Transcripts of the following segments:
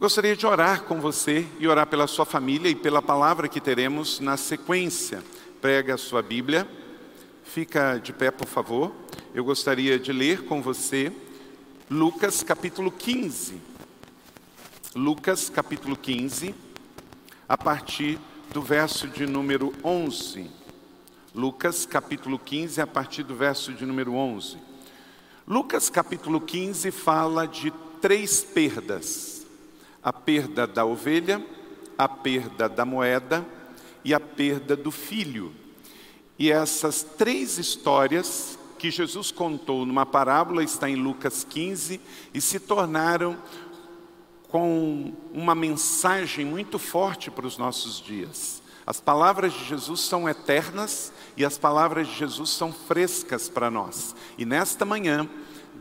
Gostaria de orar com você e orar pela sua família e pela palavra que teremos na sequência. Prega a sua Bíblia, fica de pé, por favor. Eu gostaria de ler com você Lucas capítulo 15. Lucas capítulo 15, a partir do verso de número 11. Lucas capítulo 15, a partir do verso de número 11. Lucas capítulo 15 fala de três perdas a perda da ovelha, a perda da moeda e a perda do filho. E essas três histórias que Jesus contou numa parábola está em Lucas 15 e se tornaram com uma mensagem muito forte para os nossos dias. As palavras de Jesus são eternas e as palavras de Jesus são frescas para nós. E nesta manhã,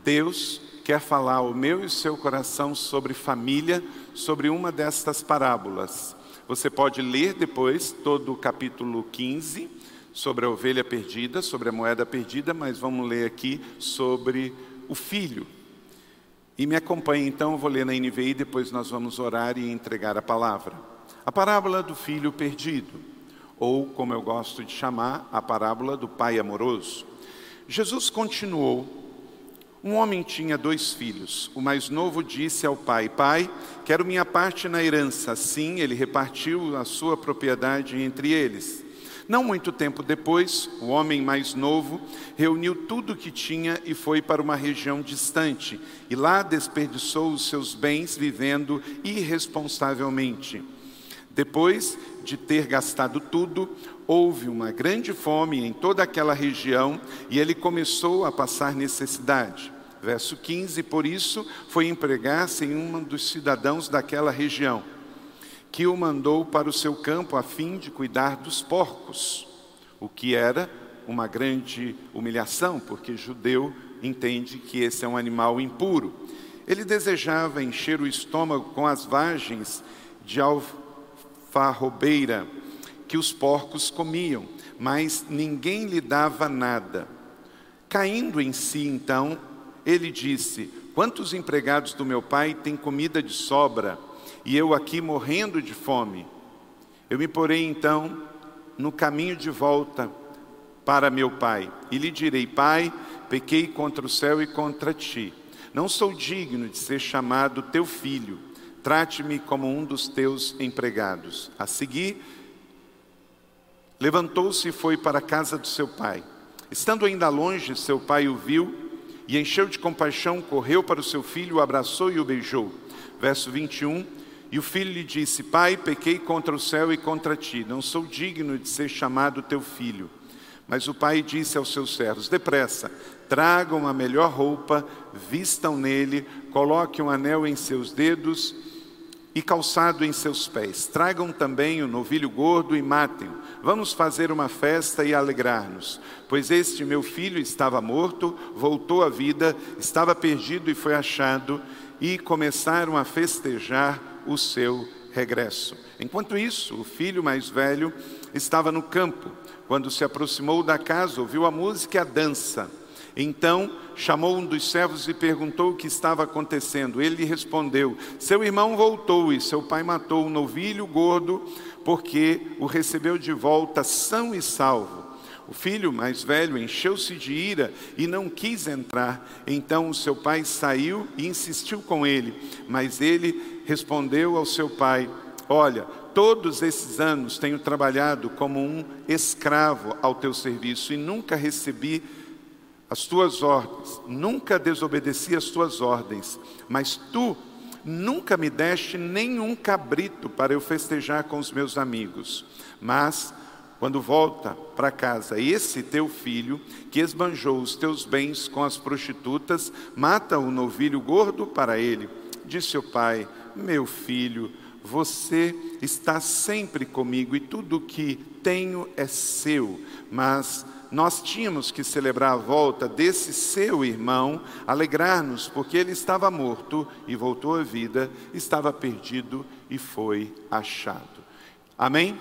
Deus quer falar o meu e o seu coração sobre família, sobre uma destas parábolas. Você pode ler depois todo o capítulo 15 sobre a ovelha perdida, sobre a moeda perdida, mas vamos ler aqui sobre o filho. E me acompanhe então, eu vou ler na NVI, depois nós vamos orar e entregar a palavra. A parábola do filho perdido, ou como eu gosto de chamar, a parábola do pai amoroso. Jesus continuou um homem tinha dois filhos. O mais novo disse ao pai: Pai, quero minha parte na herança. Assim, ele repartiu a sua propriedade entre eles. Não muito tempo depois, o homem mais novo reuniu tudo o que tinha e foi para uma região distante, e lá desperdiçou os seus bens vivendo irresponsavelmente. Depois de ter gastado tudo, houve uma grande fome em toda aquela região e ele começou a passar necessidade. Verso 15: Por isso foi empregar-se em um dos cidadãos daquela região, que o mandou para o seu campo a fim de cuidar dos porcos, o que era uma grande humilhação, porque judeu entende que esse é um animal impuro. Ele desejava encher o estômago com as vagens de alfarrobeira que os porcos comiam, mas ninguém lhe dava nada. Caindo em si, então, ele disse: Quantos empregados do meu pai têm comida de sobra, e eu aqui morrendo de fome? Eu me porei então no caminho de volta para meu pai, e lhe direi: Pai, pequei contra o céu e contra ti. Não sou digno de ser chamado teu filho. Trate-me como um dos teus empregados. A seguir, Levantou-se e foi para a casa do seu pai. Estando ainda longe, seu pai o viu e, encheu de compaixão, correu para o seu filho, o abraçou e o beijou. Verso 21. E o filho lhe disse: Pai, pequei contra o céu e contra ti, não sou digno de ser chamado teu filho. Mas o pai disse aos seus servos: Depressa, tragam a melhor roupa, vistam nele, coloquem um anel em seus dedos e calçado em seus pés. Tragam também o novilho gordo e matem-o. Vamos fazer uma festa e alegrar-nos. Pois este meu filho estava morto, voltou à vida, estava perdido e foi achado, e começaram a festejar o seu regresso. Enquanto isso, o filho mais velho estava no campo. Quando se aproximou da casa, ouviu a música e a dança. Então chamou um dos servos e perguntou o que estava acontecendo. Ele respondeu: Seu irmão voltou e seu pai matou um novilho gordo, porque o recebeu de volta são e salvo. O filho mais velho encheu-se de ira e não quis entrar. Então o seu pai saiu e insistiu com ele, mas ele respondeu ao seu pai: Olha, todos esses anos tenho trabalhado como um escravo ao teu serviço e nunca recebi as tuas ordens, nunca desobedeci as tuas ordens, mas tu nunca me deste nenhum cabrito para eu festejar com os meus amigos. Mas, quando volta para casa esse teu filho, que esbanjou os teus bens com as prostitutas, mata o novilho gordo para ele. Disse o pai: Meu filho, você está sempre comigo e tudo o que tenho é seu, mas nós tínhamos que celebrar a volta desse seu irmão, alegrar-nos, porque ele estava morto e voltou à vida, estava perdido e foi achado. Amém?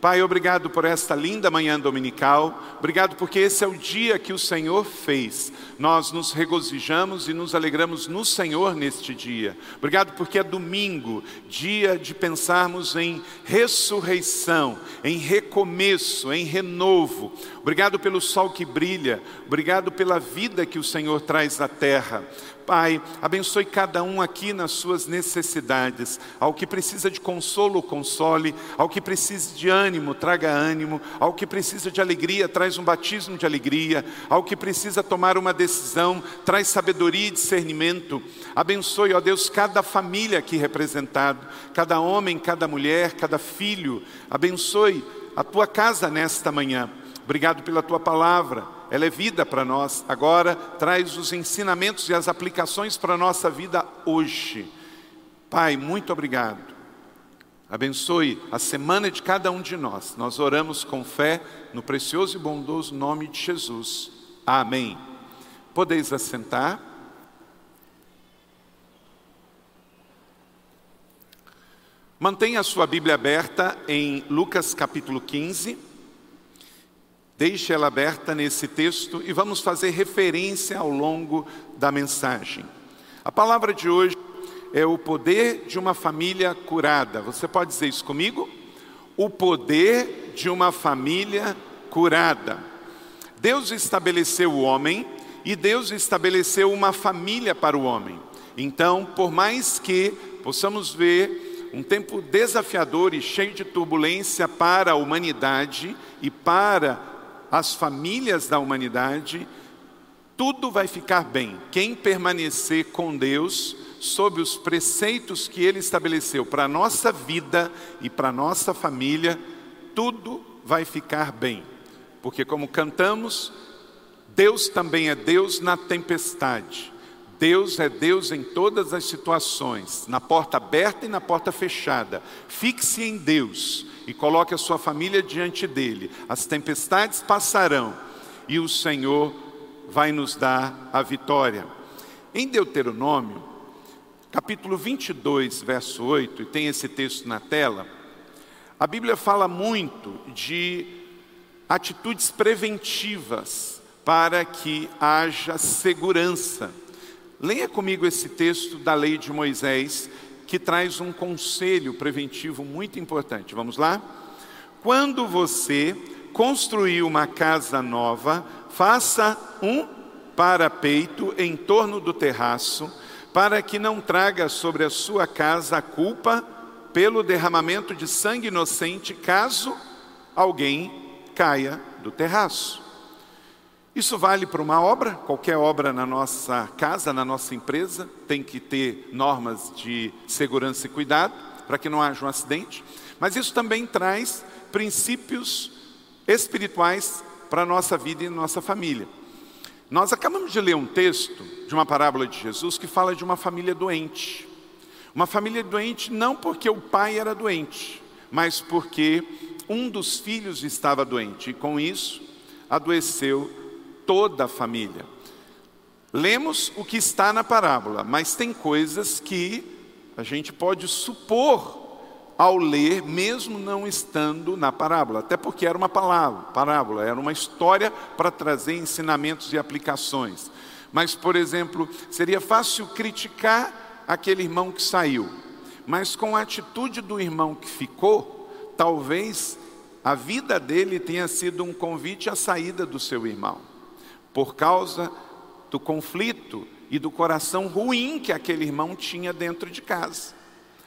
Pai, obrigado por esta linda manhã dominical. Obrigado porque esse é o dia que o Senhor fez. Nós nos regozijamos e nos alegramos no Senhor neste dia. Obrigado porque é domingo, dia de pensarmos em ressurreição, em recomeço, em renovo. Obrigado pelo sol que brilha. Obrigado pela vida que o Senhor traz à terra. Pai, abençoe cada um aqui nas suas necessidades. Ao que precisa de consolo, console. Ao que precisa de ânimo, traga ânimo. Ao que precisa de alegria, traz um batismo de alegria. Ao que precisa tomar uma decisão, traz sabedoria e discernimento. Abençoe, ó Deus, cada família aqui representada, cada homem, cada mulher, cada filho. Abençoe a tua casa nesta manhã. Obrigado pela tua palavra ela é vida para nós. Agora traz os ensinamentos e as aplicações para a nossa vida hoje. Pai, muito obrigado. Abençoe a semana de cada um de nós. Nós oramos com fé no precioso e bondoso nome de Jesus. Amém. Podeis assentar. Mantenha a sua Bíblia aberta em Lucas capítulo 15. Deixe ela aberta nesse texto e vamos fazer referência ao longo da mensagem. A palavra de hoje é o poder de uma família curada. Você pode dizer isso comigo? O poder de uma família curada. Deus estabeleceu o homem e Deus estabeleceu uma família para o homem. Então, por mais que possamos ver um tempo desafiador e cheio de turbulência para a humanidade e para as famílias da humanidade, tudo vai ficar bem. Quem permanecer com Deus, sob os preceitos que Ele estabeleceu para a nossa vida e para a nossa família, tudo vai ficar bem. Porque, como cantamos, Deus também é Deus na tempestade. Deus é Deus em todas as situações, na porta aberta e na porta fechada. Fixe em Deus e coloque a sua família diante dele. As tempestades passarão e o Senhor vai nos dar a vitória. Em Deuteronômio, capítulo 22, verso 8, e tem esse texto na tela, a Bíblia fala muito de atitudes preventivas para que haja segurança. Leia comigo esse texto da lei de Moisés, que traz um conselho preventivo muito importante. Vamos lá? Quando você construir uma casa nova, faça um parapeito em torno do terraço, para que não traga sobre a sua casa a culpa pelo derramamento de sangue inocente, caso alguém caia do terraço. Isso vale para uma obra, qualquer obra na nossa casa, na nossa empresa, tem que ter normas de segurança e cuidado para que não haja um acidente, mas isso também traz princípios espirituais para a nossa vida e nossa família. Nós acabamos de ler um texto de uma parábola de Jesus que fala de uma família doente. Uma família doente não porque o pai era doente, mas porque um dos filhos estava doente e com isso adoeceu toda a família. Lemos o que está na parábola, mas tem coisas que a gente pode supor ao ler, mesmo não estando na parábola, até porque era uma palavra, parábola, era uma história para trazer ensinamentos e aplicações. Mas, por exemplo, seria fácil criticar aquele irmão que saiu, mas com a atitude do irmão que ficou, talvez a vida dele tenha sido um convite à saída do seu irmão por causa do conflito e do coração ruim que aquele irmão tinha dentro de casa,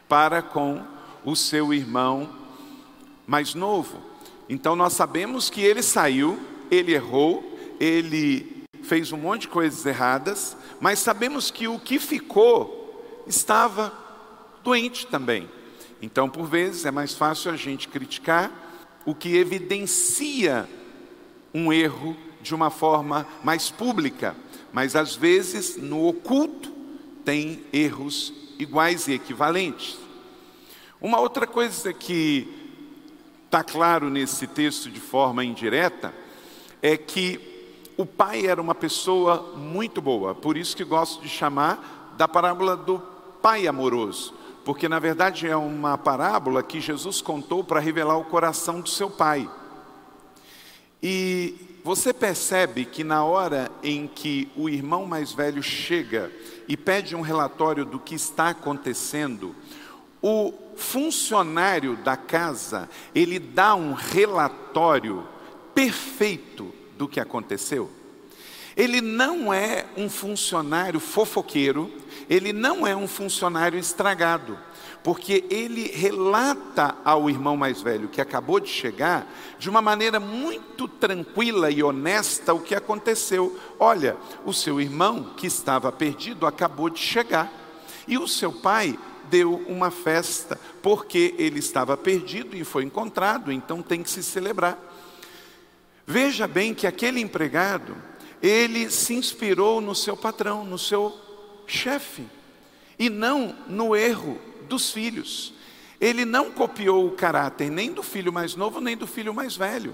para com o seu irmão mais novo. Então nós sabemos que ele saiu, ele errou, ele fez um monte de coisas erradas, mas sabemos que o que ficou estava doente também. Então, por vezes, é mais fácil a gente criticar o que evidencia um erro de uma forma mais pública, mas às vezes no oculto tem erros iguais e equivalentes. Uma outra coisa que está claro nesse texto de forma indireta é que o pai era uma pessoa muito boa, por isso que gosto de chamar da parábola do pai amoroso, porque na verdade é uma parábola que Jesus contou para revelar o coração do seu pai. E você percebe que na hora em que o irmão mais velho chega e pede um relatório do que está acontecendo, o funcionário da casa, ele dá um relatório perfeito do que aconteceu. Ele não é um funcionário fofoqueiro, ele não é um funcionário estragado, porque ele relata ao irmão mais velho que acabou de chegar, de uma maneira muito tranquila e honesta, o que aconteceu. Olha, o seu irmão que estava perdido acabou de chegar, e o seu pai deu uma festa, porque ele estava perdido e foi encontrado, então tem que se celebrar. Veja bem que aquele empregado, ele se inspirou no seu patrão, no seu chefe, e não no erro dos filhos. Ele não copiou o caráter nem do filho mais novo, nem do filho mais velho.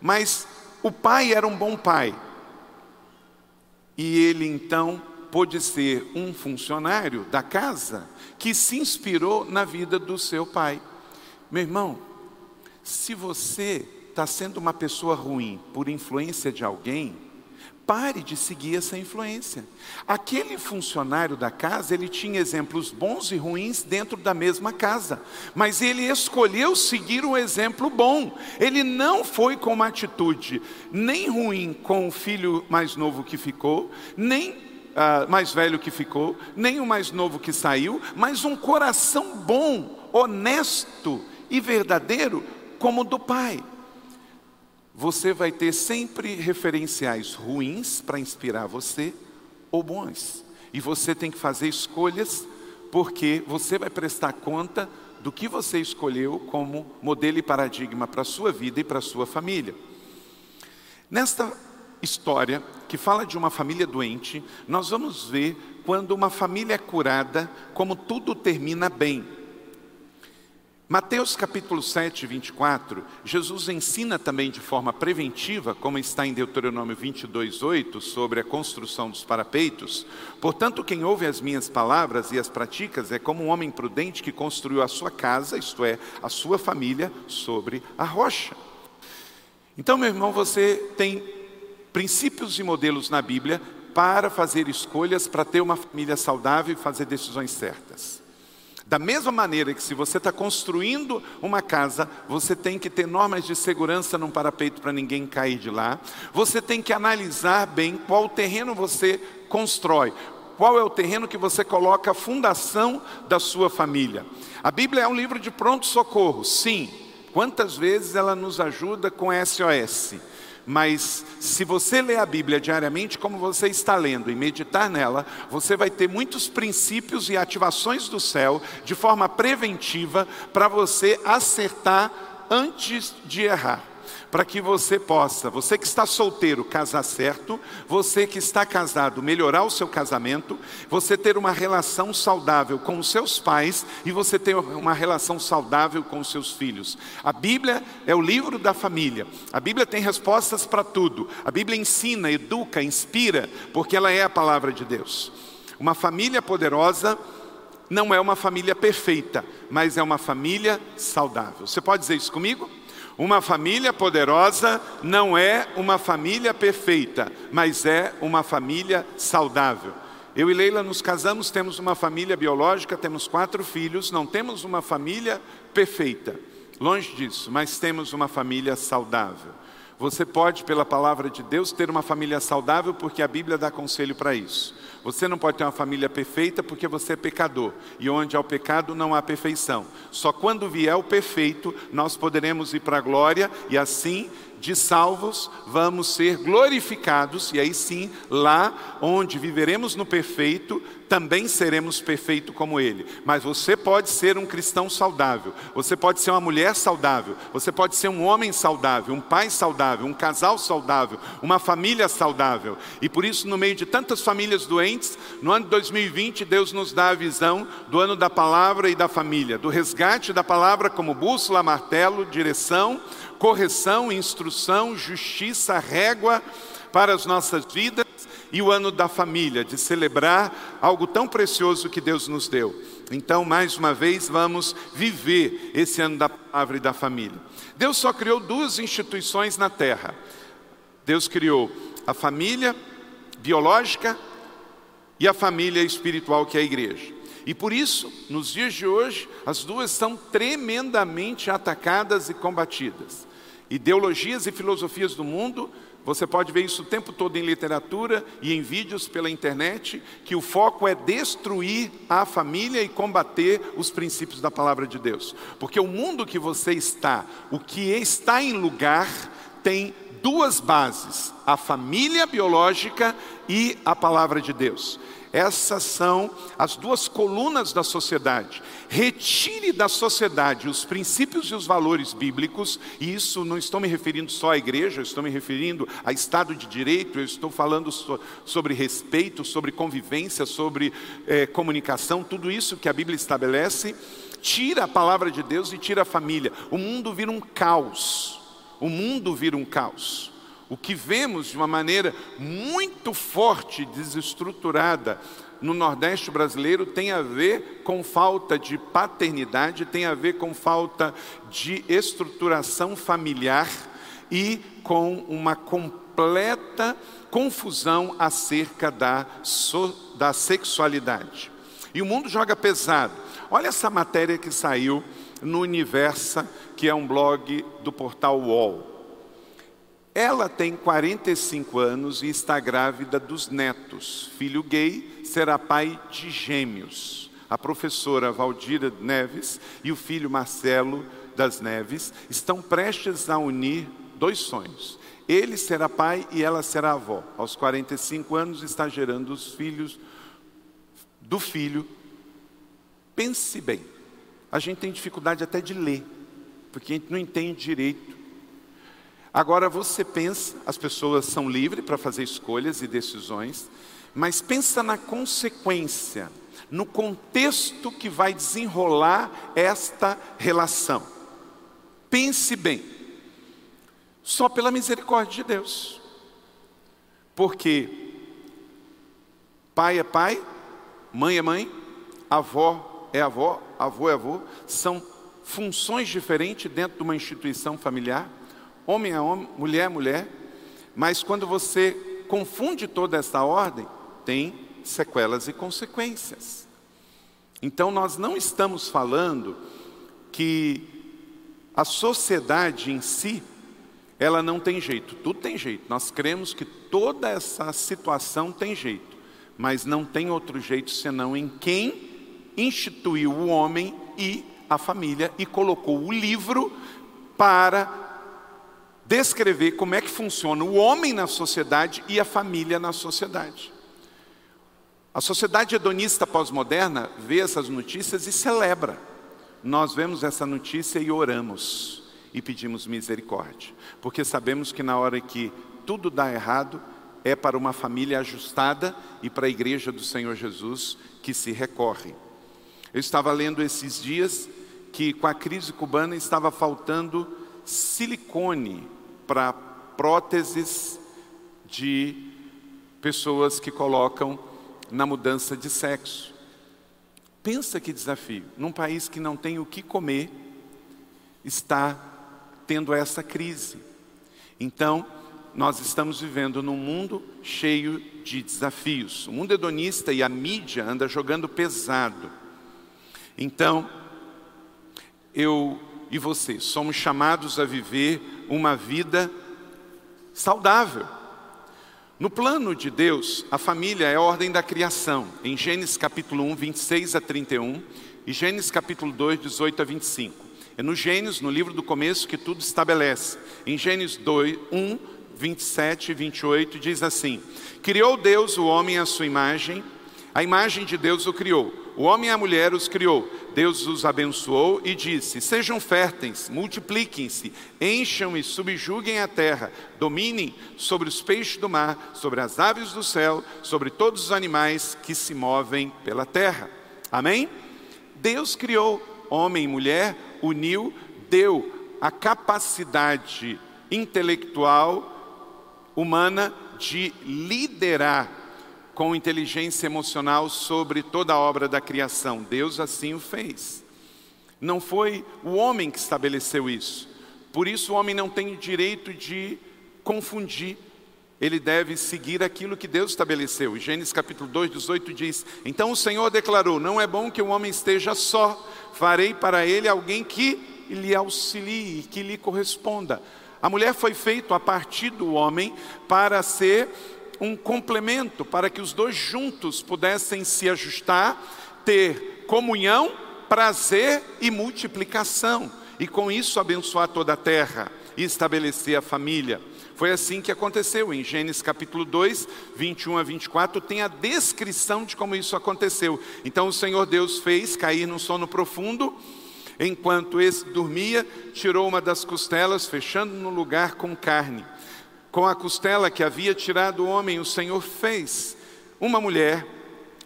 Mas o pai era um bom pai. E ele então pôde ser um funcionário da casa que se inspirou na vida do seu pai. Meu irmão, se você está sendo uma pessoa ruim por influência de alguém, Pare de seguir essa influência. Aquele funcionário da casa, ele tinha exemplos bons e ruins dentro da mesma casa, mas ele escolheu seguir o exemplo bom. Ele não foi com uma atitude nem ruim com o filho mais novo que ficou, nem uh, mais velho que ficou, nem o mais novo que saiu, mas um coração bom, honesto e verdadeiro como o do pai você vai ter sempre referenciais ruins para inspirar você ou bons. E você tem que fazer escolhas porque você vai prestar conta do que você escolheu como modelo e paradigma para a sua vida e para a sua família. Nesta história, que fala de uma família doente, nós vamos ver quando uma família é curada, como tudo termina bem. Mateus capítulo 7, 24, Jesus ensina também de forma preventiva, como está em Deuteronômio 22, 8, sobre a construção dos parapeitos. Portanto, quem ouve as minhas palavras e as pratica é como um homem prudente que construiu a sua casa, isto é, a sua família, sobre a rocha. Então, meu irmão, você tem princípios e modelos na Bíblia para fazer escolhas, para ter uma família saudável e fazer decisões certas. Da mesma maneira que se você está construindo uma casa, você tem que ter normas de segurança num parapeito para ninguém cair de lá. Você tem que analisar bem qual terreno você constrói, qual é o terreno que você coloca a fundação da sua família. A Bíblia é um livro de pronto socorro, sim. Quantas vezes ela nos ajuda com SOS? Mas se você ler a Bíblia diariamente, como você está lendo, e meditar nela, você vai ter muitos princípios e ativações do céu de forma preventiva para você acertar antes de errar para que você possa, você que está solteiro, casar certo, você que está casado, melhorar o seu casamento, você ter uma relação saudável com os seus pais e você ter uma relação saudável com os seus filhos. A Bíblia é o livro da família. A Bíblia tem respostas para tudo. A Bíblia ensina, educa, inspira, porque ela é a palavra de Deus. Uma família poderosa não é uma família perfeita, mas é uma família saudável. Você pode dizer isso comigo? Uma família poderosa não é uma família perfeita, mas é uma família saudável. Eu e Leila nos casamos, temos uma família biológica, temos quatro filhos, não temos uma família perfeita, longe disso, mas temos uma família saudável. Você pode, pela palavra de Deus, ter uma família saudável, porque a Bíblia dá conselho para isso. Você não pode ter uma família perfeita porque você é pecador. E onde há o pecado não há perfeição. Só quando vier o perfeito, nós poderemos ir para a glória e assim de salvos, vamos ser glorificados, e aí sim, lá onde viveremos no perfeito, também seremos perfeito como Ele. Mas você pode ser um cristão saudável, você pode ser uma mulher saudável, você pode ser um homem saudável, um pai saudável, um casal saudável, uma família saudável. E por isso, no meio de tantas famílias doentes, no ano de 2020, Deus nos dá a visão do ano da palavra e da família, do resgate da palavra como bússola, martelo, direção correção, instrução, justiça, régua para as nossas vidas e o ano da família, de celebrar algo tão precioso que Deus nos deu. Então, mais uma vez, vamos viver esse ano da palavra e da família. Deus só criou duas instituições na terra. Deus criou a família biológica e a família espiritual, que é a igreja. E por isso, nos dias de hoje, as duas são tremendamente atacadas e combatidas. Ideologias e filosofias do mundo, você pode ver isso o tempo todo em literatura e em vídeos pela internet, que o foco é destruir a família e combater os princípios da palavra de Deus. Porque o mundo que você está, o que está em lugar, tem duas bases: a família biológica e a palavra de Deus. Essas são as duas colunas da sociedade. Retire da sociedade os princípios e os valores bíblicos, e isso não estou me referindo só à igreja, estou me referindo a Estado de Direito, eu estou falando so, sobre respeito, sobre convivência, sobre eh, comunicação, tudo isso que a Bíblia estabelece. Tira a palavra de Deus e tira a família. O mundo vira um caos. O mundo vira um caos. O que vemos de uma maneira muito forte, desestruturada no Nordeste brasileiro tem a ver com falta de paternidade, tem a ver com falta de estruturação familiar e com uma completa confusão acerca da, so, da sexualidade. E o mundo joga pesado. Olha essa matéria que saiu no Universa, que é um blog do portal UOL. Ela tem 45 anos e está grávida dos netos. Filho gay será pai de gêmeos. A professora Valdira Neves e o filho Marcelo das Neves estão prestes a unir dois sonhos. Ele será pai e ela será avó. Aos 45 anos está gerando os filhos do filho. Pense bem. A gente tem dificuldade até de ler, porque a gente não entende direito Agora você pensa, as pessoas são livres para fazer escolhas e decisões, mas pensa na consequência, no contexto que vai desenrolar esta relação. Pense bem, só pela misericórdia de Deus, porque pai é pai, mãe é mãe, avó é avó, avô é avô, são funções diferentes dentro de uma instituição familiar homem é homem, mulher é mulher, mas quando você confunde toda essa ordem, tem sequelas e consequências. Então nós não estamos falando que a sociedade em si, ela não tem jeito, tudo tem jeito. Nós cremos que toda essa situação tem jeito, mas não tem outro jeito senão em quem instituiu o homem e a família e colocou o livro para descrever como é que funciona o homem na sociedade e a família na sociedade. A sociedade hedonista pós-moderna vê essas notícias e celebra. Nós vemos essa notícia e oramos e pedimos misericórdia, porque sabemos que na hora que tudo dá errado, é para uma família ajustada e para a igreja do Senhor Jesus que se recorre. Eu estava lendo esses dias que com a crise cubana estava faltando silicone para próteses de pessoas que colocam na mudança de sexo. Pensa que desafio. Num país que não tem o que comer, está tendo essa crise. Então, nós estamos vivendo num mundo cheio de desafios. O mundo hedonista e a mídia anda jogando pesado. Então, eu e você somos chamados a viver uma vida saudável. No plano de Deus, a família é a ordem da criação, em Gênesis capítulo 1, 26 a 31 e Gênesis capítulo 2, 18 a 25. É no Gênesis, no livro do começo, que tudo estabelece. Em Gênesis 2, 1, 27 e 28 diz assim: Criou Deus o homem à sua imagem, a imagem de Deus o criou. O homem e a mulher os criou. Deus os abençoou e disse: Sejam férteis, multipliquem-se, encham e subjuguem a terra, dominem sobre os peixes do mar, sobre as aves do céu, sobre todos os animais que se movem pela terra. Amém? Deus criou homem e mulher, uniu, deu a capacidade intelectual humana de liderar com inteligência emocional sobre toda a obra da criação. Deus assim o fez. Não foi o homem que estabeleceu isso. Por isso o homem não tem direito de confundir. Ele deve seguir aquilo que Deus estabeleceu. Gênesis capítulo 2, 18 diz: Então o Senhor declarou: Não é bom que o homem esteja só, farei para ele alguém que lhe auxilie, que lhe corresponda. A mulher foi feita a partir do homem para ser um complemento, para que os dois juntos pudessem se ajustar, ter comunhão prazer e multiplicação, e com isso abençoar toda a terra e estabelecer a família. Foi assim que aconteceu. Em Gênesis capítulo 2, 21 a 24, tem a descrição de como isso aconteceu. Então o Senhor Deus fez cair num sono profundo, enquanto esse dormia, tirou uma das costelas, fechando no lugar com carne. Com a costela que havia tirado o homem, o Senhor fez uma mulher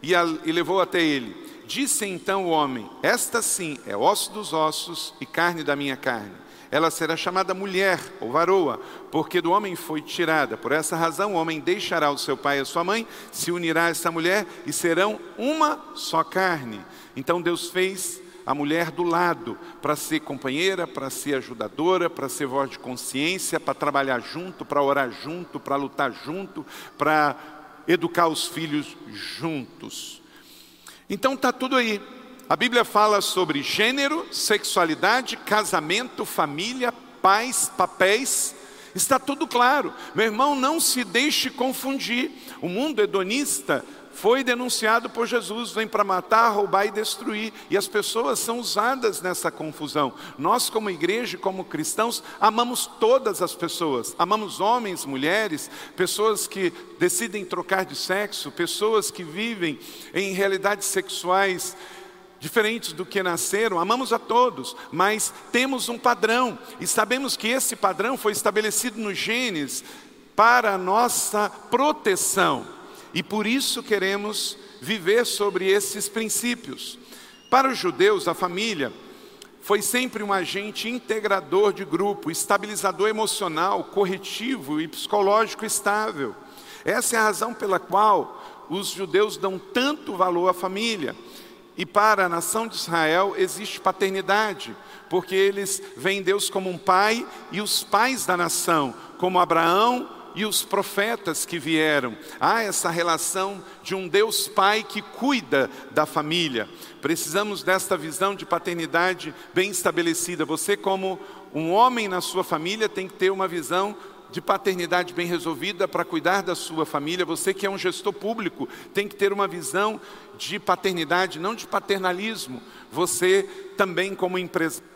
e, a, e levou até ele. Disse então o homem: Esta sim é osso dos ossos e carne da minha carne. Ela será chamada mulher ou varoa, porque do homem foi tirada. Por essa razão, o homem deixará o seu pai e a sua mãe, se unirá a essa mulher e serão uma só carne. Então Deus fez a mulher do lado para ser companheira, para ser ajudadora, para ser voz de consciência, para trabalhar junto, para orar junto, para lutar junto, para educar os filhos juntos. Então está tudo aí. A Bíblia fala sobre gênero, sexualidade, casamento, família, pais, papéis. Está tudo claro. Meu irmão, não se deixe confundir. O mundo hedonista foi denunciado por Jesus, vem para matar, roubar e destruir. E as pessoas são usadas nessa confusão. Nós, como igreja, como cristãos, amamos todas as pessoas. Amamos homens, mulheres, pessoas que decidem trocar de sexo, pessoas que vivem em realidades sexuais diferentes do que nasceram, amamos a todos, mas temos um padrão e sabemos que esse padrão foi estabelecido no Gênesis para a nossa proteção. E por isso queremos viver sobre esses princípios. Para os judeus, a família foi sempre um agente integrador de grupo, estabilizador emocional, corretivo e psicológico estável. Essa é a razão pela qual os judeus dão tanto valor à família. E para a nação de Israel existe paternidade, porque eles veem Deus como um pai e os pais da nação, como Abraão, e os profetas que vieram. Há essa relação de um Deus Pai que cuida da família. Precisamos desta visão de paternidade bem estabelecida. Você, como um homem na sua família, tem que ter uma visão de paternidade bem resolvida para cuidar da sua família. Você que é um gestor público tem que ter uma visão de paternidade, não de paternalismo. Você também, como empresário,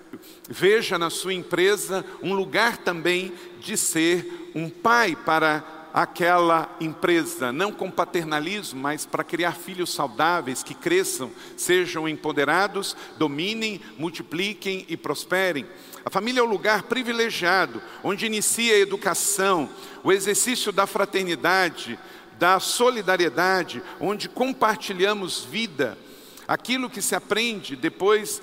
veja na sua empresa um lugar também de ser um pai para aquela empresa, não com paternalismo, mas para criar filhos saudáveis que cresçam, sejam empoderados, dominem, multipliquem e prosperem. A família é o lugar privilegiado onde inicia a educação, o exercício da fraternidade, da solidariedade, onde compartilhamos vida. Aquilo que se aprende depois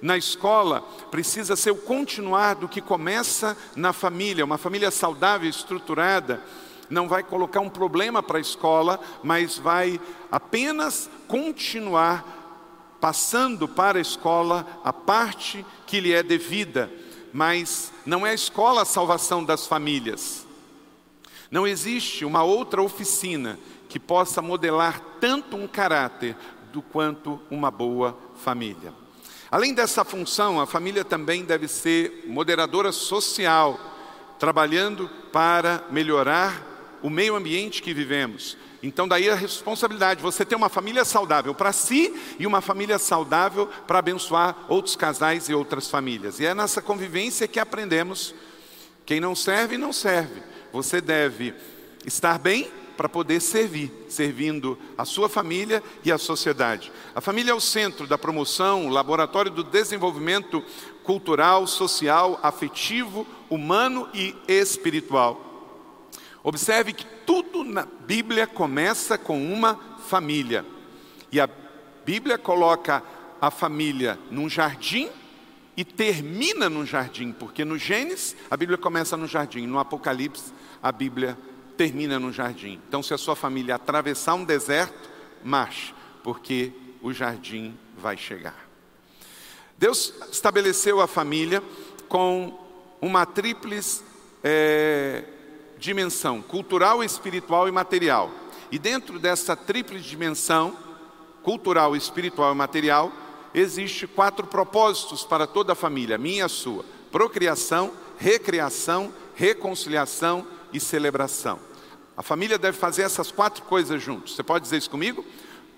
na escola precisa ser o continuar do que começa na família. Uma família saudável, estruturada, não vai colocar um problema para a escola, mas vai apenas continuar passando para a escola a parte que lhe é devida. Mas não é a escola a salvação das famílias. Não existe uma outra oficina que possa modelar tanto um caráter do quanto uma boa família. Além dessa função, a família também deve ser moderadora social, trabalhando para melhorar o meio ambiente que vivemos. Então, daí a responsabilidade, você ter uma família saudável para si e uma família saudável para abençoar outros casais e outras famílias. E é nessa convivência que aprendemos: quem não serve, não serve. Você deve estar bem para poder servir, servindo a sua família e a sociedade. A família é o centro da promoção, o laboratório do desenvolvimento cultural, social, afetivo, humano e espiritual. Observe que tudo na Bíblia começa com uma família. E a Bíblia coloca a família num jardim e termina num jardim, porque no Gênesis a Bíblia começa no jardim, no Apocalipse a Bíblia termina no jardim. Então, se a sua família atravessar um deserto, marche, porque o jardim vai chegar. Deus estabeleceu a família com uma tríplice é, dimensão: cultural, espiritual e material. E dentro dessa tríplice dimensão, cultural, espiritual e material, existe quatro propósitos para toda a família, minha e sua: procriação, recriação, reconciliação e celebração. A família deve fazer essas quatro coisas juntos. Você pode dizer isso comigo?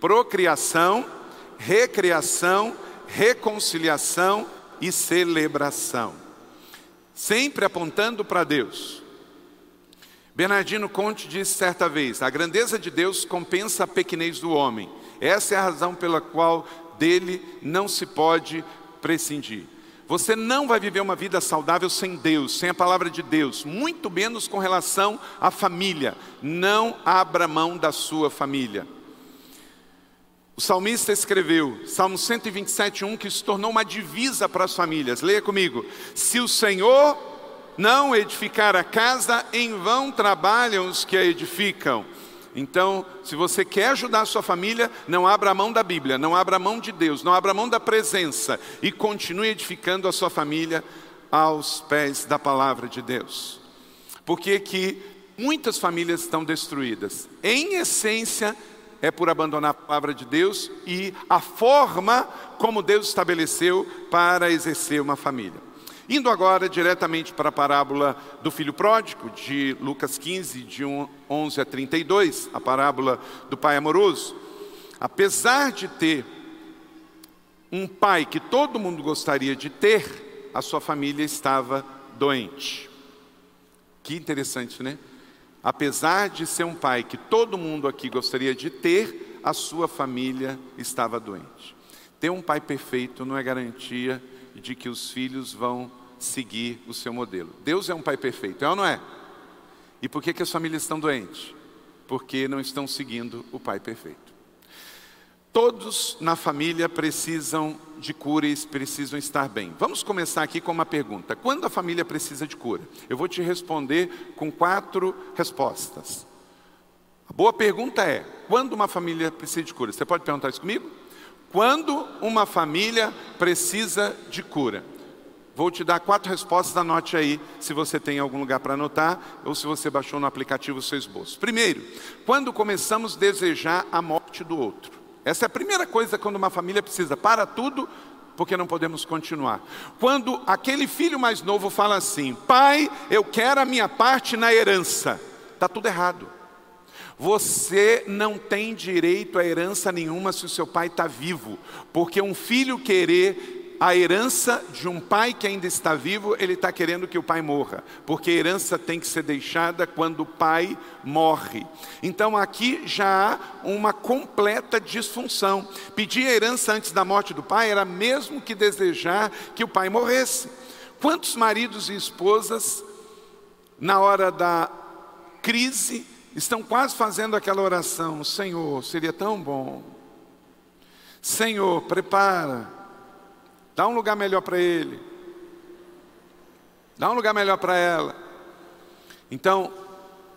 Procriação, recriação, reconciliação e celebração. Sempre apontando para Deus. Bernardino Conte disse certa vez: a grandeza de Deus compensa a pequenez do homem. Essa é a razão pela qual dele não se pode prescindir. Você não vai viver uma vida saudável sem Deus, sem a palavra de Deus, muito menos com relação à família. Não abra mão da sua família. O salmista escreveu, Salmo 127, 1, que se tornou uma divisa para as famílias. Leia comigo. Se o Senhor não edificar a casa, em vão trabalham os que a edificam. Então, se você quer ajudar a sua família, não abra a mão da Bíblia, não abra a mão de Deus, não abra a mão da presença e continue edificando a sua família aos pés da palavra de Deus. Porque que muitas famílias estão destruídas? Em essência, é por abandonar a palavra de Deus e a forma como Deus estabeleceu para exercer uma família. Indo agora diretamente para a parábola do filho pródigo, de Lucas 15, de 11 a 32, a parábola do pai amoroso. Apesar de ter um pai que todo mundo gostaria de ter, a sua família estava doente. Que interessante, né? Apesar de ser um pai que todo mundo aqui gostaria de ter, a sua família estava doente. Ter um pai perfeito não é garantia de que os filhos vão seguir o seu modelo. Deus é um pai perfeito, é ou não é? E por que, que as famílias estão doentes? Porque não estão seguindo o pai perfeito. Todos na família precisam de cura e precisam estar bem. Vamos começar aqui com uma pergunta: quando a família precisa de cura? Eu vou te responder com quatro respostas. A boa pergunta é: quando uma família precisa de cura? Você pode perguntar isso comigo? Quando uma família precisa de cura? Vou te dar quatro respostas, anote aí se você tem algum lugar para anotar ou se você baixou no aplicativo o seu esboço. Primeiro, quando começamos a desejar a morte do outro. Essa é a primeira coisa quando uma família precisa. Para tudo, porque não podemos continuar. Quando aquele filho mais novo fala assim: Pai, eu quero a minha parte na herança. Está tudo errado. Você não tem direito a herança nenhuma se o seu pai está vivo, porque um filho querer a herança de um pai que ainda está vivo, ele está querendo que o pai morra, porque a herança tem que ser deixada quando o pai morre. Então aqui já há uma completa disfunção. Pedir a herança antes da morte do pai era mesmo que desejar que o pai morresse. Quantos maridos e esposas, na hora da crise, estão quase fazendo aquela oração: Senhor, seria tão bom. Senhor, prepara Dá um lugar melhor para ele. Dá um lugar melhor para ela. Então,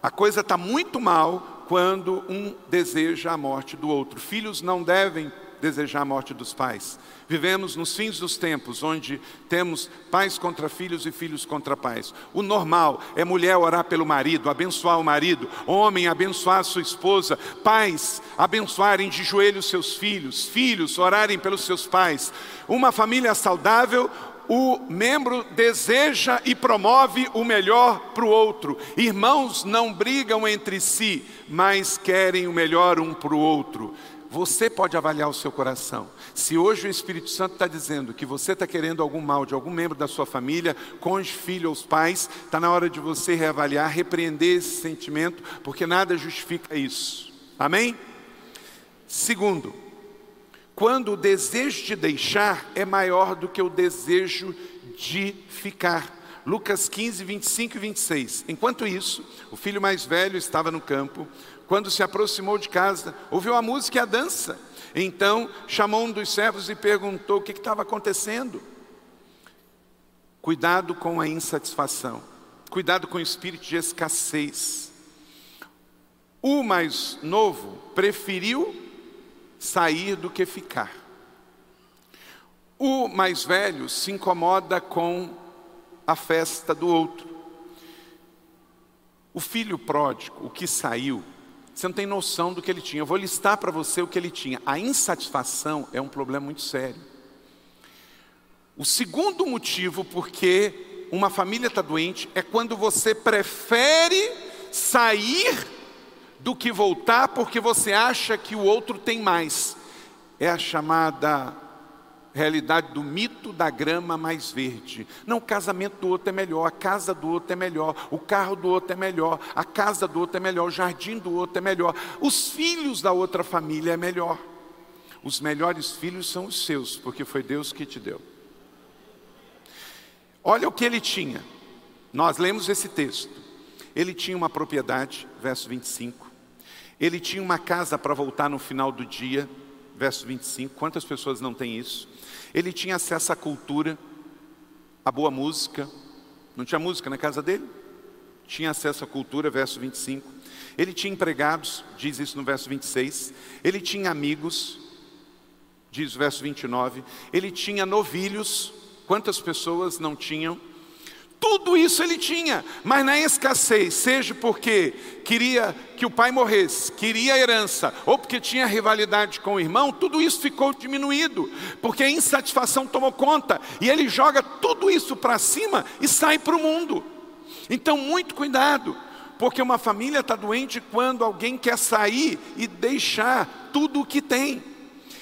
a coisa está muito mal quando um deseja a morte do outro. Filhos não devem desejar a morte dos pais. Vivemos nos fins dos tempos, onde temos pais contra filhos e filhos contra pais. O normal é mulher orar pelo marido, abençoar o marido, homem abençoar sua esposa, pais abençoarem de joelhos seus filhos, filhos orarem pelos seus pais. Uma família saudável, o membro deseja e promove o melhor para o outro. Irmãos não brigam entre si, mas querem o melhor um para o outro. Você pode avaliar o seu coração. Se hoje o Espírito Santo está dizendo que você está querendo algum mal de algum membro da sua família, cônjuge, filho ou os pais, está na hora de você reavaliar, repreender esse sentimento, porque nada justifica isso. Amém? Segundo, quando o desejo de deixar é maior do que o desejo de ficar. Lucas 15, 25 e 26. Enquanto isso, o filho mais velho estava no campo quando se aproximou de casa, ouviu a música e a dança. Então chamou um dos servos e perguntou o que estava acontecendo. Cuidado com a insatisfação, cuidado com o espírito de escassez. O mais novo preferiu sair do que ficar. O mais velho se incomoda com a festa do outro. O filho pródigo, o que saiu, você não tem noção do que ele tinha. Eu vou listar para você o que ele tinha. A insatisfação é um problema muito sério. O segundo motivo porque uma família está doente é quando você prefere sair do que voltar porque você acha que o outro tem mais. É a chamada realidade do mito da grama mais verde. Não, o casamento do outro é melhor, a casa do outro é melhor, o carro do outro é melhor, a casa do outro é melhor, o jardim do outro é melhor, os filhos da outra família é melhor. Os melhores filhos são os seus, porque foi Deus que te deu. Olha o que ele tinha. Nós lemos esse texto. Ele tinha uma propriedade, verso 25. Ele tinha uma casa para voltar no final do dia, verso 25. Quantas pessoas não têm isso? Ele tinha acesso à cultura, à boa música. Não tinha música na casa dele? Tinha acesso à cultura, verso 25. Ele tinha empregados, diz isso no verso 26. Ele tinha amigos, diz o verso 29. Ele tinha novilhos. Quantas pessoas não tinham? Tudo isso ele tinha, mas na escassez, seja porque queria que o pai morresse, queria herança, ou porque tinha rivalidade com o irmão, tudo isso ficou diminuído, porque a insatisfação tomou conta, e ele joga tudo isso para cima e sai para o mundo. Então, muito cuidado, porque uma família está doente quando alguém quer sair e deixar tudo o que tem.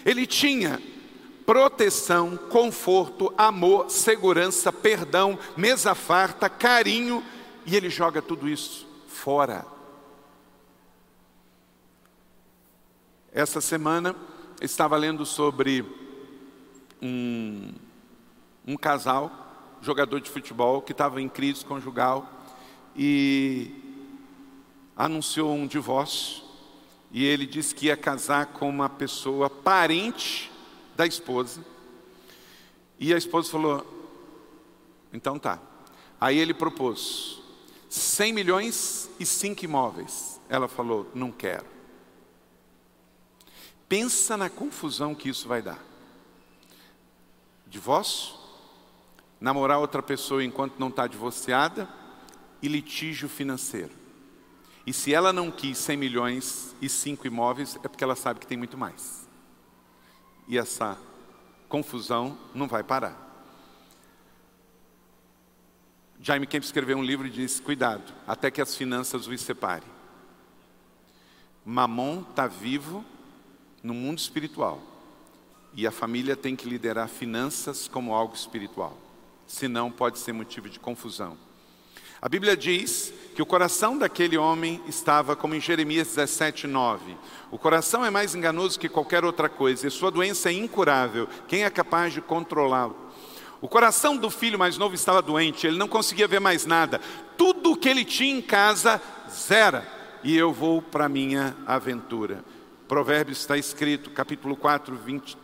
Ele tinha proteção, conforto, amor, segurança, perdão, mesa farta, carinho, e ele joga tudo isso fora. Essa semana estava lendo sobre um, um casal, jogador de futebol, que estava em crise conjugal e anunciou um divórcio. E ele disse que ia casar com uma pessoa parente da esposa. E a esposa falou: então tá. Aí ele propôs 100 milhões e 5 imóveis. Ela falou: não quero. Pensa na confusão que isso vai dar. Divórcio, namorar outra pessoa enquanto não está divorciada e litígio financeiro. E se ela não quis 100 milhões e 5 imóveis, é porque ela sabe que tem muito mais e essa confusão não vai parar. Jaime Kemp escreveu um livro e disse: Cuidado, até que as finanças os separem. Mamon está vivo no mundo espiritual e a família tem que liderar finanças como algo espiritual, senão pode ser motivo de confusão. A Bíblia diz que o coração daquele homem estava como em Jeremias 17, 9. O coração é mais enganoso que qualquer outra coisa, e sua doença é incurável. Quem é capaz de controlá-lo? O coração do filho mais novo estava doente, ele não conseguia ver mais nada. Tudo o que ele tinha em casa, zera. E eu vou para a minha aventura. Provérbios está escrito, capítulo 4, 20,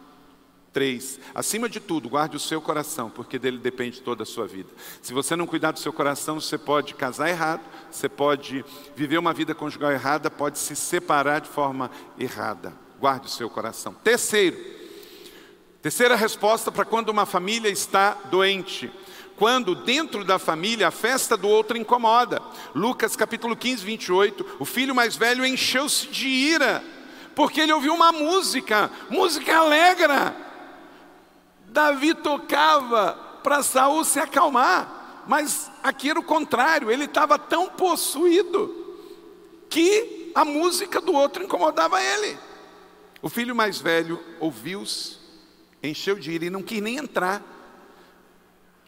3. Acima de tudo, guarde o seu coração, porque dele depende toda a sua vida. Se você não cuidar do seu coração, você pode casar errado, você pode viver uma vida conjugal errada, pode se separar de forma errada. Guarde o seu coração. Terceiro, terceira resposta para quando uma família está doente quando dentro da família a festa do outro incomoda. Lucas capítulo 15, 28, o filho mais velho encheu-se de ira, porque ele ouviu uma música, música alegra. Davi tocava para Saul se acalmar, mas aqui era o contrário, ele estava tão possuído que a música do outro incomodava ele. O filho mais velho ouviu-se, encheu de ira e não quis nem entrar.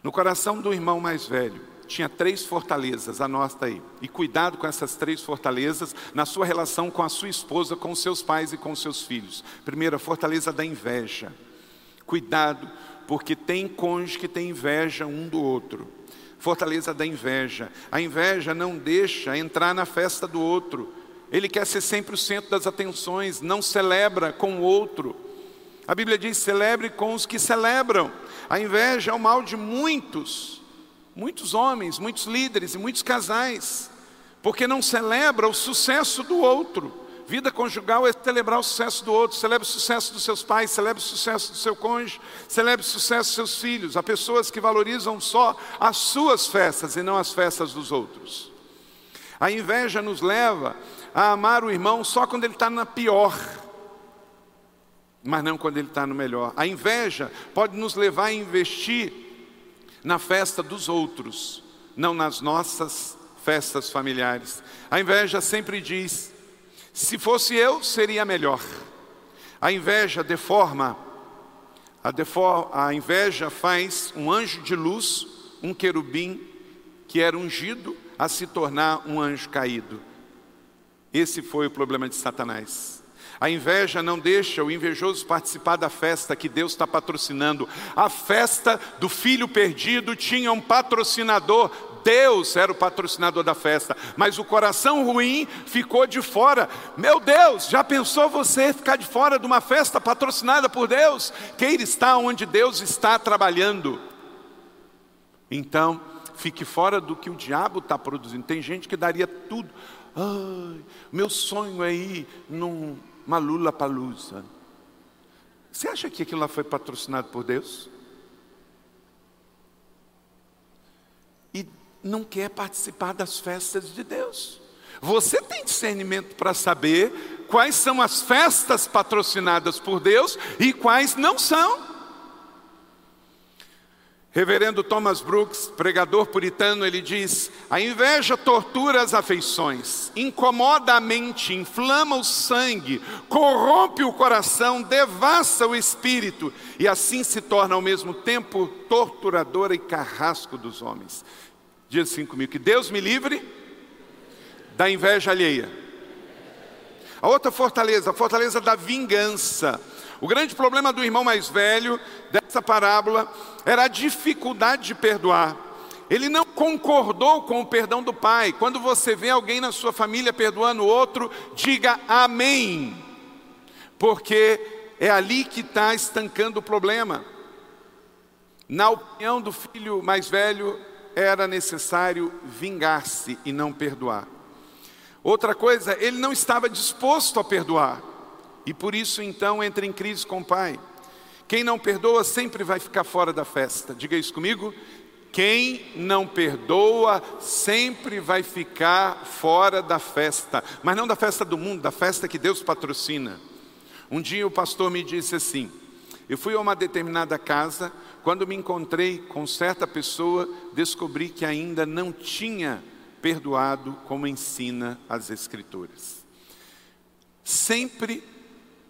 No coração do irmão mais velho tinha três fortalezas, anota aí. E cuidado com essas três fortalezas na sua relação com a sua esposa, com seus pais e com seus filhos. Primeiro, a fortaleza da inveja. Cuidado, porque tem cônjuge que tem inveja um do outro. Fortaleza da inveja. A inveja não deixa entrar na festa do outro. Ele quer ser sempre o centro das atenções, não celebra com o outro. A Bíblia diz: celebre com os que celebram. A inveja é o mal de muitos, muitos homens, muitos líderes e muitos casais. porque não celebra o sucesso do outro. Vida conjugal é celebrar o sucesso do outro, celebre o sucesso dos seus pais, celebre o sucesso do seu cônjuge, celebre o sucesso dos seus filhos. Há pessoas que valorizam só as suas festas e não as festas dos outros. A inveja nos leva a amar o irmão só quando ele está na pior, mas não quando ele está no melhor. A inveja pode nos levar a investir na festa dos outros, não nas nossas festas familiares. A inveja sempre diz: se fosse eu, seria melhor. A inveja deforma, a, defor a inveja faz um anjo de luz, um querubim que era ungido, a se tornar um anjo caído. Esse foi o problema de Satanás. A inveja não deixa o invejoso participar da festa que Deus está patrocinando. A festa do filho perdido tinha um patrocinador, Deus era o patrocinador da festa, mas o coração ruim ficou de fora. Meu Deus, já pensou você ficar de fora de uma festa patrocinada por Deus? Queira estar onde Deus está trabalhando. Então, fique fora do que o diabo está produzindo. Tem gente que daria tudo. Ai, meu sonho é ir numa lula palusa. Você acha que aquilo lá foi patrocinado por Deus? Não quer participar das festas de Deus. Você tem discernimento para saber quais são as festas patrocinadas por Deus e quais não são. Reverendo Thomas Brooks, pregador puritano, ele diz: a inveja tortura as afeições, incomoda a mente, inflama o sangue, corrompe o coração, devassa o espírito e assim se torna ao mesmo tempo torturadora e carrasco dos homens. Diz assim comigo: que Deus me livre da inveja alheia. A outra fortaleza, a fortaleza da vingança. O grande problema do irmão mais velho dessa parábola era a dificuldade de perdoar. Ele não concordou com o perdão do pai. Quando você vê alguém na sua família perdoando o outro, diga amém, porque é ali que está estancando o problema. Na opinião do filho mais velho, era necessário vingar-se e não perdoar. Outra coisa, ele não estava disposto a perdoar. E por isso então entra em crise com o pai. Quem não perdoa sempre vai ficar fora da festa. Diga isso comigo. Quem não perdoa sempre vai ficar fora da festa, mas não da festa do mundo, da festa que Deus patrocina. Um dia o pastor me disse assim: eu fui a uma determinada casa, quando me encontrei com certa pessoa, descobri que ainda não tinha perdoado como ensina as Escrituras. Sempre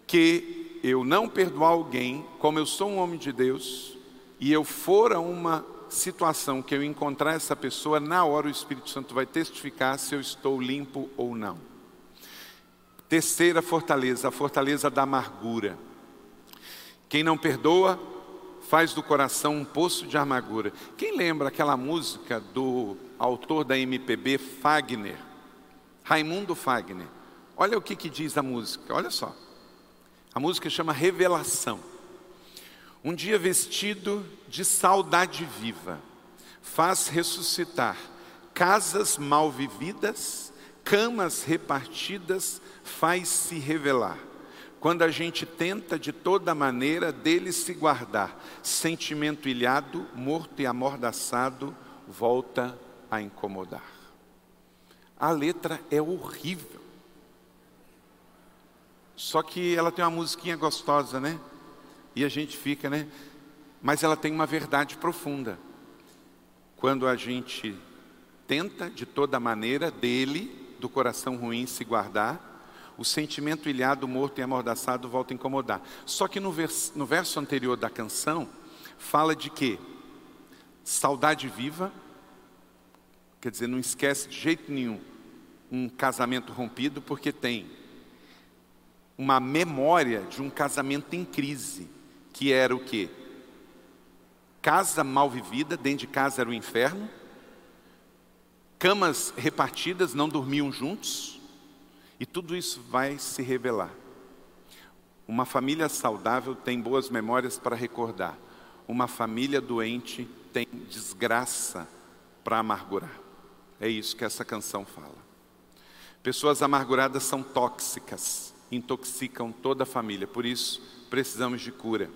que eu não perdoar alguém, como eu sou um homem de Deus, e eu for a uma situação que eu encontrar essa pessoa, na hora o Espírito Santo vai testificar se eu estou limpo ou não. Terceira fortaleza, a fortaleza da amargura. Quem não perdoa, faz do coração um poço de amargura. Quem lembra aquela música do autor da MPB, Fagner? Raimundo Fagner. Olha o que, que diz a música, olha só. A música chama Revelação. Um dia vestido de saudade viva, faz ressuscitar casas mal vividas, camas repartidas, faz se revelar quando a gente tenta de toda maneira dele se guardar, sentimento ilhado, morto e amordaçado, volta a incomodar. A letra é horrível. Só que ela tem uma musiquinha gostosa, né? E a gente fica, né? Mas ela tem uma verdade profunda. Quando a gente tenta de toda maneira dele, do coração ruim, se guardar, o sentimento ilhado, morto e amordaçado volta a incomodar. Só que no verso, no verso anterior da canção, fala de quê? Saudade viva, quer dizer, não esquece de jeito nenhum um casamento rompido, porque tem uma memória de um casamento em crise, que era o quê? Casa mal vivida, dentro de casa era o inferno, camas repartidas, não dormiam juntos, e tudo isso vai se revelar. Uma família saudável tem boas memórias para recordar. Uma família doente tem desgraça para amargurar. É isso que essa canção fala. Pessoas amarguradas são tóxicas, intoxicam toda a família, por isso precisamos de cura.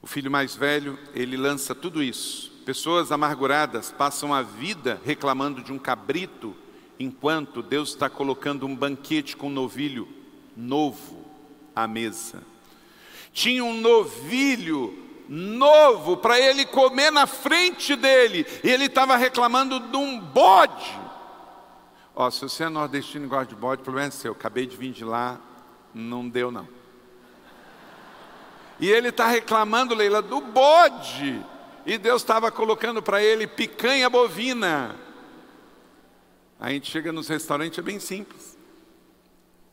O filho mais velho, ele lança tudo isso. Pessoas amarguradas passam a vida reclamando de um cabrito, enquanto Deus está colocando um banquete com um novilho novo à mesa. Tinha um novilho novo para ele comer na frente dele, e ele estava reclamando de um bode. Ó, se você é nordestino e gosta de bode, o problema é seu. Acabei de vir de lá, não deu não. E ele está reclamando, Leila, do bode. E Deus estava colocando para ele picanha bovina. Aí a gente chega nos restaurantes, é bem simples.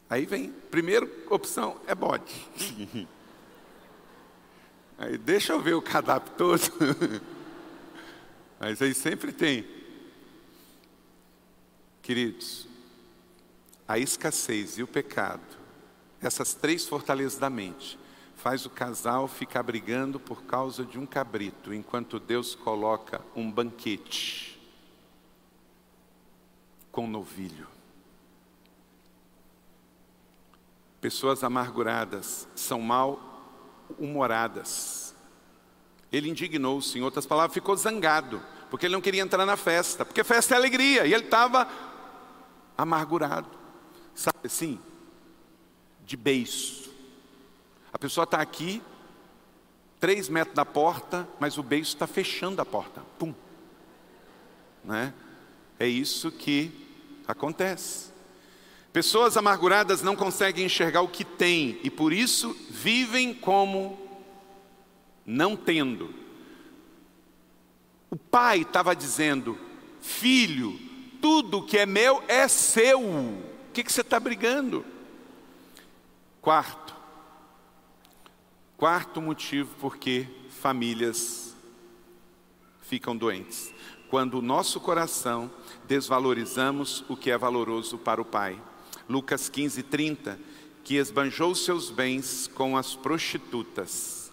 Aí vem, primeira opção é bode. Aí deixa eu ver o cardápio todo. Mas aí sempre tem. Queridos, a escassez e o pecado, essas três fortalezas da mente, faz o casal ficar brigando por causa de um cabrito, enquanto Deus coloca um banquete com novilho. Pessoas amarguradas são mal humoradas. Ele indignou-se, em outras palavras, ficou zangado, porque ele não queria entrar na festa, porque festa é alegria, e ele estava amargurado, sabe assim, de beiço. A pessoa está aqui, três metros da porta, mas o beiço está fechando a porta, pum. Né? É isso que acontece. Pessoas amarguradas não conseguem enxergar o que têm e por isso vivem como não tendo. O pai estava dizendo: Filho, tudo que é meu é seu. O que, que você está brigando? Quarto, quarto motivo porque famílias ficam doentes. Quando o nosso coração desvalorizamos o que é valoroso para o pai. Lucas 15, 30, que esbanjou seus bens com as prostitutas.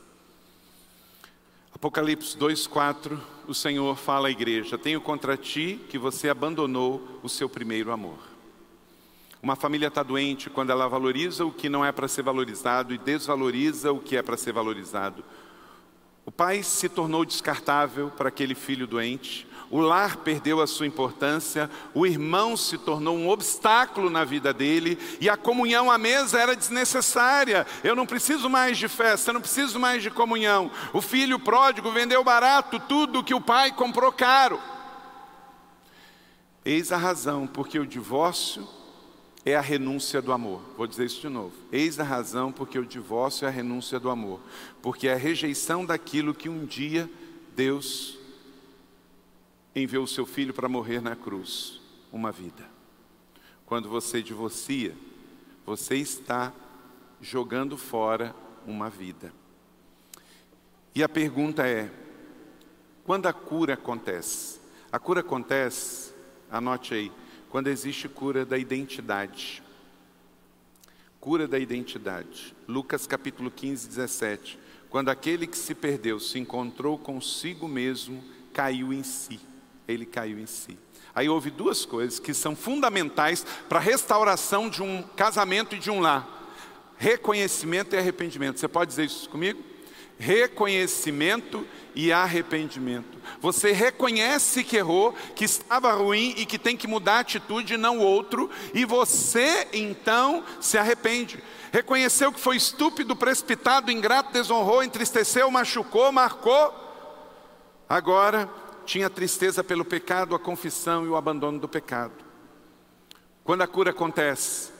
Apocalipse 2, 4, o Senhor fala à igreja: Tenho contra ti que você abandonou o seu primeiro amor. Uma família está doente quando ela valoriza o que não é para ser valorizado e desvaloriza o que é para ser valorizado. O pai se tornou descartável para aquele filho doente, o lar perdeu a sua importância, o irmão se tornou um obstáculo na vida dele e a comunhão à mesa era desnecessária. Eu não preciso mais de festa, eu não preciso mais de comunhão. O filho pródigo vendeu barato tudo que o pai comprou caro. Eis a razão porque o divórcio é a renúncia do amor. Vou dizer isso de novo. Eis a razão porque o divórcio é a renúncia do amor. Porque é a rejeição daquilo que um dia Deus enviou o seu filho para morrer na cruz, uma vida. Quando você divorcia, você está jogando fora uma vida. E a pergunta é: quando a cura acontece? A cura acontece, anote aí, quando existe cura da identidade. Cura da identidade. Lucas capítulo 15, 17. Quando aquele que se perdeu se encontrou consigo mesmo, caiu em si ele caiu em si. Aí houve duas coisas que são fundamentais para a restauração de um casamento e de um lar: reconhecimento e arrependimento. Você pode dizer isso comigo? Reconhecimento e arrependimento. Você reconhece que errou, que estava ruim e que tem que mudar a atitude não o outro, e você então se arrepende. Reconheceu que foi estúpido, precipitado, ingrato, desonrou, entristeceu, machucou, marcou. Agora tinha tristeza pelo pecado, a confissão e o abandono do pecado. Quando a cura acontece,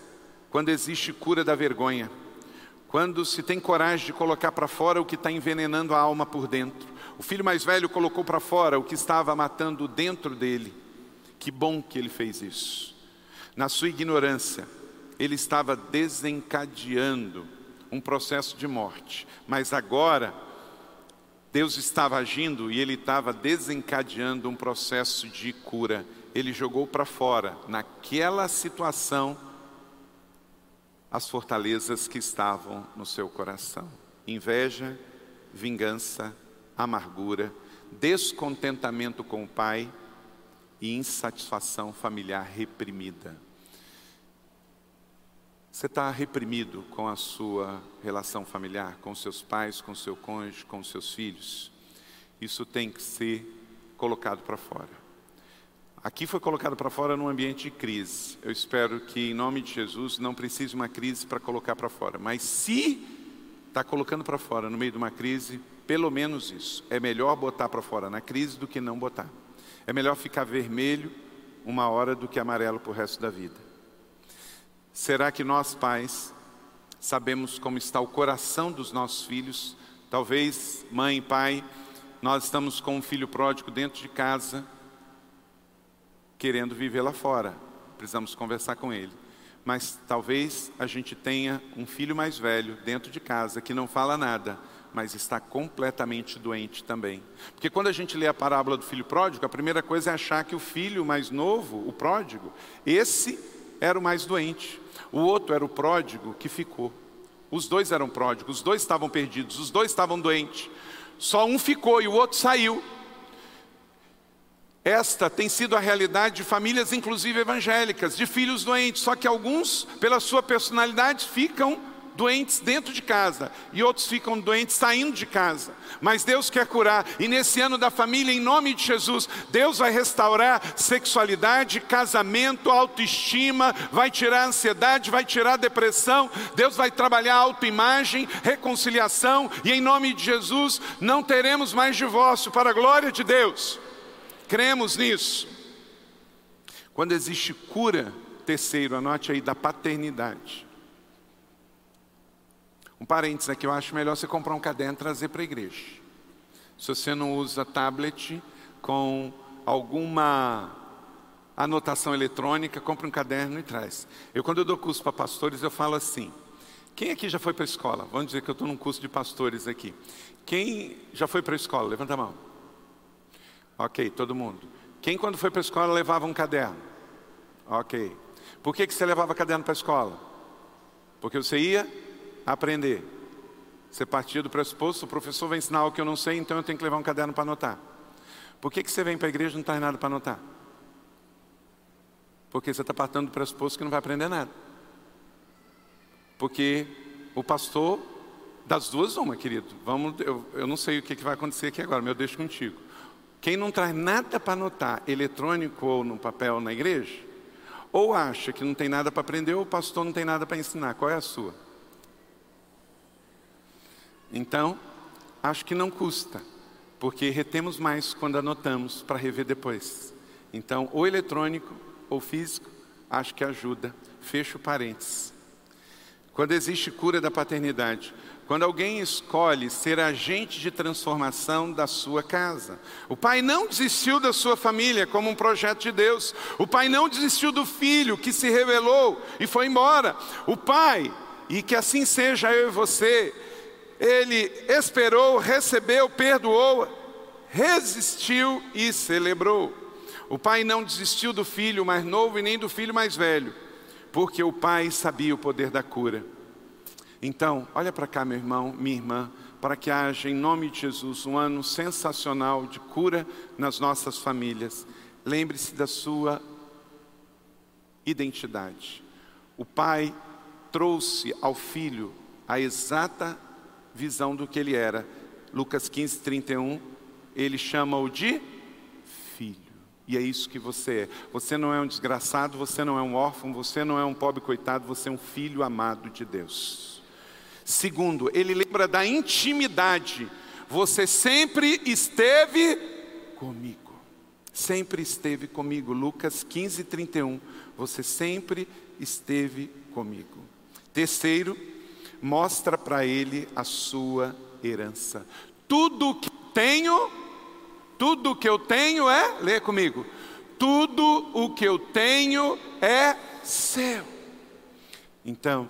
quando existe cura da vergonha, quando se tem coragem de colocar para fora o que está envenenando a alma por dentro. O filho mais velho colocou para fora o que estava matando dentro dele. Que bom que ele fez isso. Na sua ignorância, ele estava desencadeando um processo de morte, mas agora Deus estava agindo e ele estava desencadeando um processo de cura. Ele jogou para fora, naquela situação, as fortalezas que estavam no seu coração: inveja, vingança, amargura, descontentamento com o pai, e insatisfação familiar reprimida. Você está reprimido com a sua relação familiar, com seus pais, com seu cônjuge, com seus filhos? Isso tem que ser colocado para fora. Aqui foi colocado para fora num ambiente de crise. Eu espero que, em nome de Jesus, não precise uma crise para colocar para fora. Mas se está colocando para fora no meio de uma crise, pelo menos isso. É melhor botar para fora na crise do que não botar. É melhor ficar vermelho uma hora do que amarelo para o resto da vida. Será que nós, pais, sabemos como está o coração dos nossos filhos? Talvez, mãe pai, nós estamos com um filho pródigo dentro de casa, querendo viver lá fora. Precisamos conversar com ele. Mas talvez a gente tenha um filho mais velho dentro de casa que não fala nada, mas está completamente doente também. Porque quando a gente lê a parábola do filho pródigo, a primeira coisa é achar que o filho mais novo, o pródigo, esse era o mais doente. O outro era o pródigo que ficou. Os dois eram pródigos, os dois estavam perdidos, os dois estavam doentes. Só um ficou e o outro saiu. Esta tem sido a realidade de famílias, inclusive evangélicas, de filhos doentes. Só que alguns, pela sua personalidade, ficam doentes dentro de casa e outros ficam doentes saindo de casa. Mas Deus quer curar e nesse ano da família, em nome de Jesus, Deus vai restaurar sexualidade, casamento, autoestima, vai tirar a ansiedade, vai tirar a depressão. Deus vai trabalhar a autoimagem, reconciliação e em nome de Jesus não teremos mais divórcio para a glória de Deus. Cremos nisso. Quando existe cura, terceiro, anote aí da paternidade. Um parênteses aqui, eu acho melhor você comprar um caderno e trazer para a igreja. Se você não usa tablet com alguma anotação eletrônica, compre um caderno e traz. Eu, quando eu dou curso para pastores, eu falo assim: quem aqui já foi para a escola? Vamos dizer que eu estou num curso de pastores aqui. Quem já foi para a escola? Levanta a mão. Ok, todo mundo. Quem, quando foi para a escola, levava um caderno? Ok. Por que, que você levava caderno para a escola? Porque você ia aprender. Você partia do pressuposto, o professor vai ensinar algo que eu não sei, então eu tenho que levar um caderno para anotar. Por que, que você vem para a igreja e não traz nada para anotar? Porque você está partindo do pressuposto que não vai aprender nada. Porque o pastor, das duas, uma, querido. Vamos, eu, eu não sei o que, que vai acontecer aqui agora, mas eu deixo contigo. Quem não traz nada para anotar, eletrônico ou no papel na igreja, ou acha que não tem nada para aprender, ou o pastor não tem nada para ensinar. Qual é a sua? Então, acho que não custa, porque retemos mais quando anotamos para rever depois. Então, ou eletrônico ou físico, acho que ajuda. Fecho parênteses. Quando existe cura da paternidade, quando alguém escolhe ser agente de transformação da sua casa. O pai não desistiu da sua família como um projeto de Deus. O pai não desistiu do filho que se revelou e foi embora. O pai, e que assim seja eu e você, ele esperou, recebeu, perdoou, resistiu e celebrou. O pai não desistiu do filho mais novo e nem do filho mais velho, porque o pai sabia o poder da cura. Então, olha para cá, meu irmão, minha irmã, para que haja em nome de Jesus um ano sensacional de cura nas nossas famílias. Lembre-se da sua identidade. O pai trouxe ao filho a exata visão do que ele era. Lucas 15, 31, ele chama-o de filho. E é isso que você é. Você não é um desgraçado, você não é um órfão, você não é um pobre coitado, você é um filho amado de Deus. Segundo, ele lembra da intimidade. Você sempre esteve comigo. Sempre esteve comigo. Lucas 15, 31. Você sempre esteve comigo. Terceiro, mostra para ele a sua herança. Tudo que tenho, tudo que eu tenho é, lê comigo, tudo o que eu tenho é seu. Então,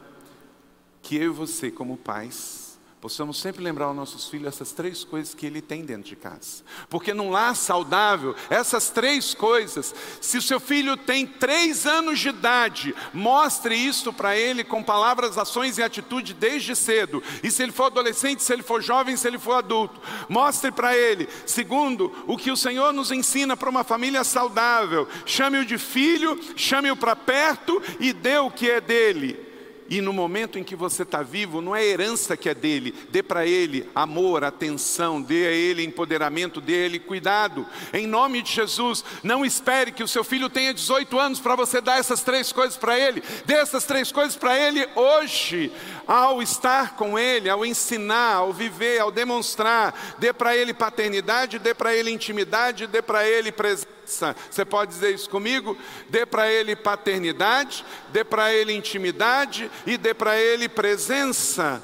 que eu e você, como pais, possamos sempre lembrar aos nossos filhos essas três coisas que ele tem dentro de casa. Porque num lar saudável, essas três coisas, se o seu filho tem três anos de idade, mostre isso para ele com palavras, ações e atitude desde cedo. E se ele for adolescente, se ele for jovem, se ele for adulto, mostre para ele, segundo o que o Senhor nos ensina para uma família saudável, chame-o de filho, chame-o para perto e dê o que é dele. E no momento em que você está vivo, não é herança que é dele, dê para ele amor, atenção, dê a ele empoderamento, dê a ele cuidado. Em nome de Jesus, não espere que o seu filho tenha 18 anos para você dar essas três coisas para ele. Dê essas três coisas para ele hoje, ao estar com ele, ao ensinar, ao viver, ao demonstrar. Dê para ele paternidade, dê para ele intimidade, dê para ele presença você pode dizer isso comigo? Dê para ele paternidade, dê para ele intimidade e dê para ele presença.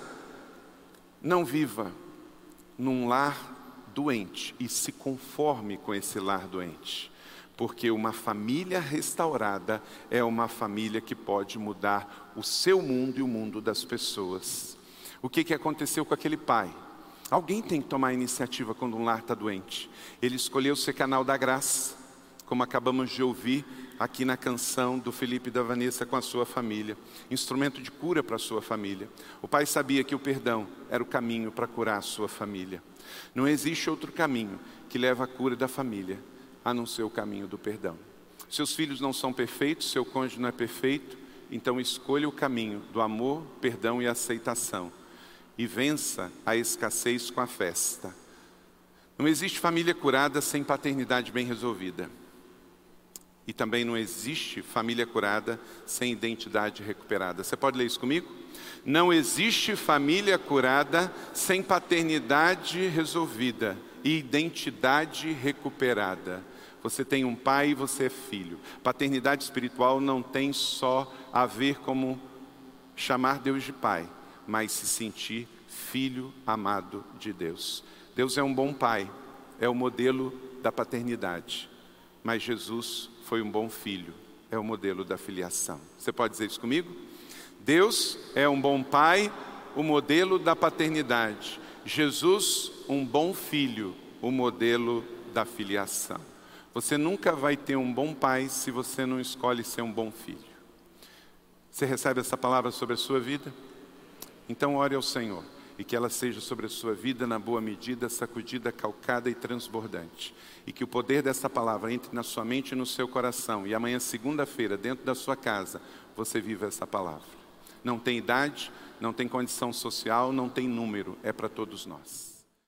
Não viva num lar doente e se conforme com esse lar doente. Porque uma família restaurada é uma família que pode mudar o seu mundo e o mundo das pessoas. O que, que aconteceu com aquele pai? Alguém tem que tomar iniciativa quando um lar está doente. Ele escolheu ser canal da graça como acabamos de ouvir aqui na canção do Felipe e da Vanessa com a sua família, instrumento de cura para a sua família. O pai sabia que o perdão era o caminho para curar a sua família. Não existe outro caminho que leva à cura da família, a não ser o caminho do perdão. Seus filhos não são perfeitos, seu cônjuge não é perfeito, então escolha o caminho do amor, perdão e aceitação e vença a escassez com a festa. Não existe família curada sem paternidade bem resolvida. E também não existe família curada sem identidade recuperada. Você pode ler isso comigo? Não existe família curada sem paternidade resolvida e identidade recuperada. Você tem um pai e você é filho. Paternidade espiritual não tem só a ver como chamar Deus de pai, mas se sentir filho amado de Deus. Deus é um bom pai, é o modelo da paternidade. Mas Jesus foi um bom filho, é o modelo da filiação. Você pode dizer isso comigo? Deus é um bom pai, o modelo da paternidade. Jesus, um bom filho, o modelo da filiação. Você nunca vai ter um bom pai se você não escolhe ser um bom filho. Você recebe essa palavra sobre a sua vida? Então ore ao Senhor e que ela seja sobre a sua vida na boa medida, sacudida, calcada e transbordante. E que o poder dessa palavra entre na sua mente e no seu coração. E amanhã, segunda-feira, dentro da sua casa, você viva essa palavra. Não tem idade, não tem condição social, não tem número, é para todos nós.